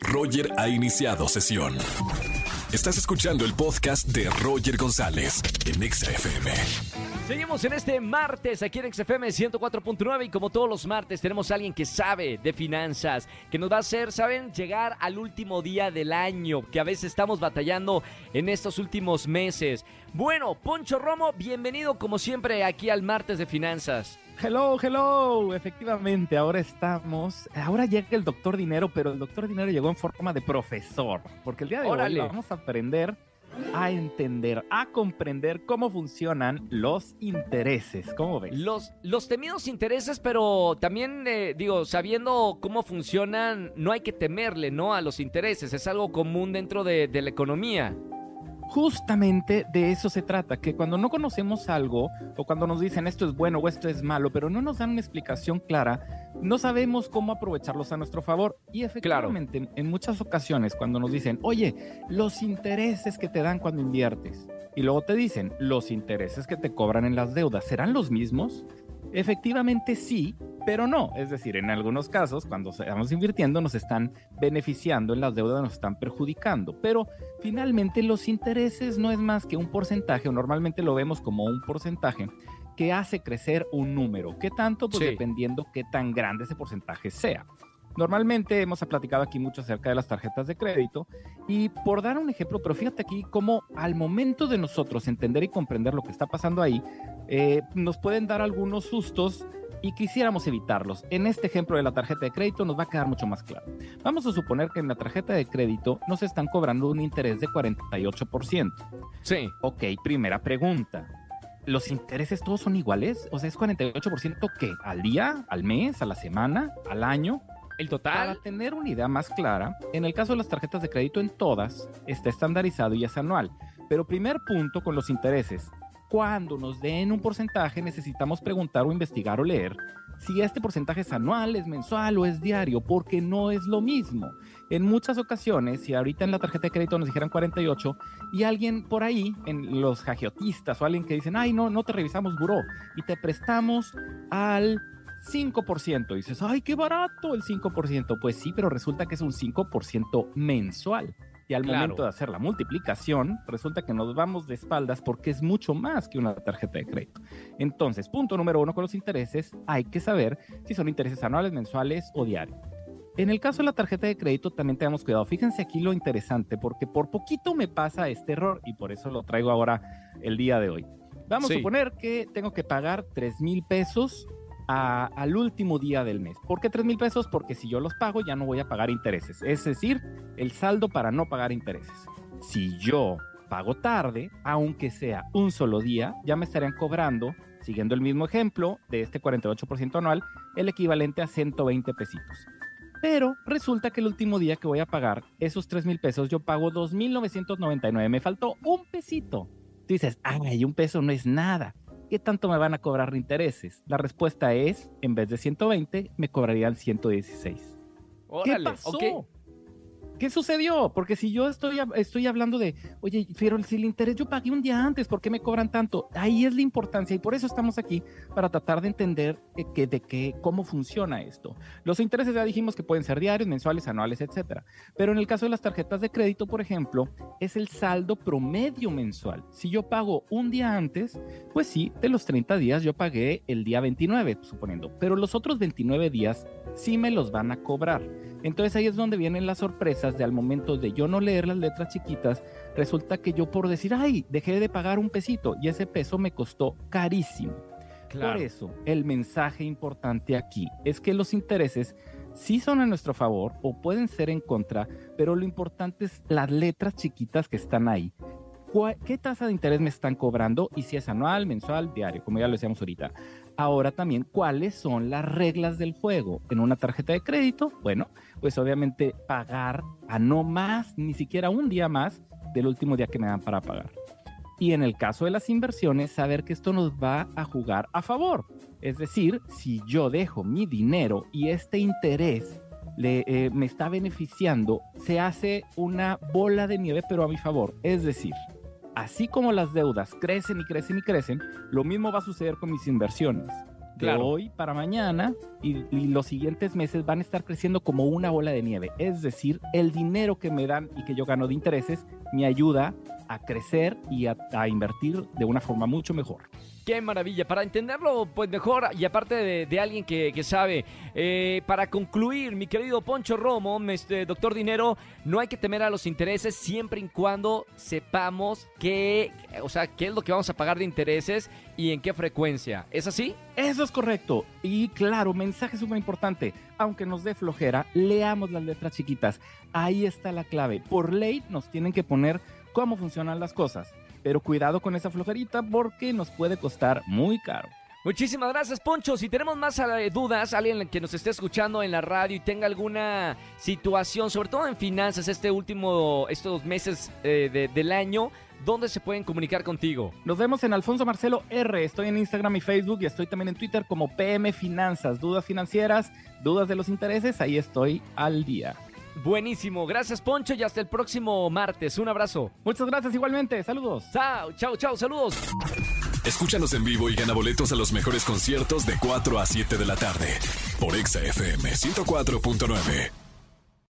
Roger ha iniciado sesión. Estás escuchando el podcast de Roger González en Exa FM. Seguimos en este martes aquí en XFM 104.9 y como todos los martes tenemos a alguien que sabe de finanzas, que nos va a hacer, saben, llegar al último día del año, que a veces estamos batallando en estos últimos meses. Bueno, Poncho Romo, bienvenido como siempre aquí al martes de finanzas. Hello, hello. Efectivamente, ahora estamos. Ahora llega el doctor Dinero, pero el doctor Dinero llegó en forma de profesor. Porque el día de Órale. hoy vamos a aprender a entender, a comprender cómo funcionan los intereses. ¿Cómo ves? Los, los temidos intereses, pero también, eh, digo, sabiendo cómo funcionan, no hay que temerle, ¿no? A los intereses. Es algo común dentro de, de la economía. Justamente de eso se trata, que cuando no conocemos algo o cuando nos dicen esto es bueno o esto es malo, pero no nos dan una explicación clara, no sabemos cómo aprovecharlos a nuestro favor. Y efectivamente, en, en muchas ocasiones cuando nos dicen, oye, los intereses que te dan cuando inviertes, y luego te dicen, los intereses que te cobran en las deudas, ¿serán los mismos? Efectivamente sí, pero no. Es decir, en algunos casos, cuando estamos invirtiendo, nos están beneficiando en las deudas, nos están perjudicando. Pero finalmente los intereses no es más que un porcentaje, o normalmente lo vemos como un porcentaje que hace crecer un número. ¿Qué tanto? Pues Sí. dependiendo qué tan grande ese porcentaje sea. Normalmente hemos platicado aquí mucho acerca de las tarjetas de crédito y por dar un ejemplo, pero fíjate aquí cómo al momento de nosotros entender y comprender lo que está pasando ahí, eh, nos pueden dar algunos sustos y quisiéramos evitarlos. En este ejemplo de la tarjeta de crédito nos va a quedar mucho más claro. Vamos a suponer que en la tarjeta de crédito nos están cobrando un interés de 48%. Sí. Ok, primera pregunta. ¿Los intereses todos son iguales? O sea, ¿es 48% qué? ¿Al día? ¿Al mes? ¿A la semana? ¿Al año? El Para total. tener una idea más clara, en el caso de las tarjetas de crédito en todas, está estandarizado y es anual. Pero primer punto con los intereses. Cuando nos den un porcentaje necesitamos preguntar o investigar o leer si este porcentaje es anual, es mensual o es diario, porque no es lo mismo. En muchas ocasiones, si ahorita en la tarjeta de crédito nos dijeran 48 y alguien por ahí, en los jagiotistas o alguien que dicen, ay, no, no te revisamos buró y te prestamos al 5%. Y dices, ay, qué barato el 5%. Pues sí, pero resulta que es un 5% mensual. Y al Claro. momento de hacer la multiplicación, resulta que nos vamos de espaldas porque es mucho más que una tarjeta de crédito. Entonces, punto número uno con los intereses, hay que saber si son intereses anuales, mensuales o diarios. En el caso de la tarjeta de crédito también tenemos cuidado. Fíjense aquí lo interesante, porque por poquito me pasa este error y por eso lo traigo ahora el día de hoy. Vamos Sí. a suponer que tengo que pagar 3 mil pesos al último día del mes. ¿Por qué 3 mil pesos? Porque si yo los pago ya no voy a pagar intereses. Es decir, el saldo para no pagar intereses. Si yo pago tarde, aunque sea un solo día, ya me estarían cobrando, siguiendo el mismo ejemplo de este 48% anual, el equivalente a 120 pesitos. Pero resulta que el último día que voy a pagar esos 3 mil pesos, yo pago 2,999. Me faltó un pesito. Tú dices, ay, un peso no es nada. ¿Qué tanto me van a cobrar de intereses? La respuesta es, en vez de 120, me cobrarían 116. ¿Qué Órale. pasó? ok. ¿Qué sucedió? Porque si yo estoy, estoy hablando de, oye, pero si el interés yo pagué un día antes, ¿por qué me cobran tanto? Ahí es la importancia y por eso estamos aquí para tratar de entender que, de qué, cómo funciona esto. Los intereses ya dijimos que pueden ser diarios, mensuales, anuales, etcétera. Pero en el caso de las tarjetas de crédito, por ejemplo, es el saldo promedio mensual. Si yo pago un día antes, pues sí, de los 30 días yo pagué el día 29, suponiendo. Pero los otros 29 días sí me los van a cobrar. Entonces ahí es donde vienen las sorpresas de al momento de yo no leer las letras chiquitas, resulta que yo por decir, ay, dejé de pagar un pesito y ese peso me costó carísimo. Claro. Por eso, el mensaje importante aquí es que los intereses sí son a nuestro favor o pueden ser en contra, pero lo importante es las letras chiquitas que están ahí. ¿Cuál- ¿Qué tasa de interés me están cobrando? Y si es anual, mensual, diario, como ya lo decíamos ahorita. Ahora también, ¿cuáles son las reglas del juego? En una tarjeta de crédito, bueno, pues obviamente pagar a no más, ni siquiera un día más del último día que me dan para pagar. Y en el caso de las inversiones, saber que esto nos va a jugar a favor. Es decir, si yo dejo mi dinero y este interés le, eh, me está beneficiando, se hace una bola de nieve, pero a mi favor. Es decir, así como las deudas crecen y crecen y crecen, lo mismo va a suceder con mis inversiones. de Claro. hoy para mañana y, y los siguientes meses van a estar creciendo como una bola de nieve. Es decir, el dinero que me dan y que yo gano de intereses me ayuda a crecer y a, a invertir de una forma mucho mejor. Qué maravilla. Para entenderlo, pues mejor, y aparte de, de alguien que, que sabe, eh, para concluir, mi querido Poncho Romo, este, doctor Dinero, no hay que temer a los intereses siempre y cuando sepamos qué, o sea, qué es lo que vamos a pagar de intereses y en qué frecuencia. ¿Es así? Eso es correcto. Y claro, mensaje súper importante. Aunque nos dé flojera, leamos las letras chiquitas. Ahí está la clave. Por ley nos tienen que poner cómo funcionan las cosas. Pero cuidado con esa flojerita porque nos puede costar muy caro. Muchísimas gracias, Poncho. Si tenemos más eh, dudas, alguien que nos esté escuchando en la radio y tenga alguna situación, sobre todo en finanzas, este último, estos meses eh, de- del año, ¿dónde se pueden comunicar contigo? Nos vemos en Alfonso Marcelo R. Estoy en Instagram y Facebook y estoy también en Twitter como PM Finanzas. Dudas financieras, dudas de los intereses, ahí estoy al día. Buenísimo. Gracias, Poncho, y hasta el próximo martes. Un abrazo. Muchas gracias igualmente. Saludos. Chao, chao, chao. Saludos. Escúchanos en vivo y gana boletos a los mejores conciertos de 4 a 7 de la tarde por Exa FM 104.9.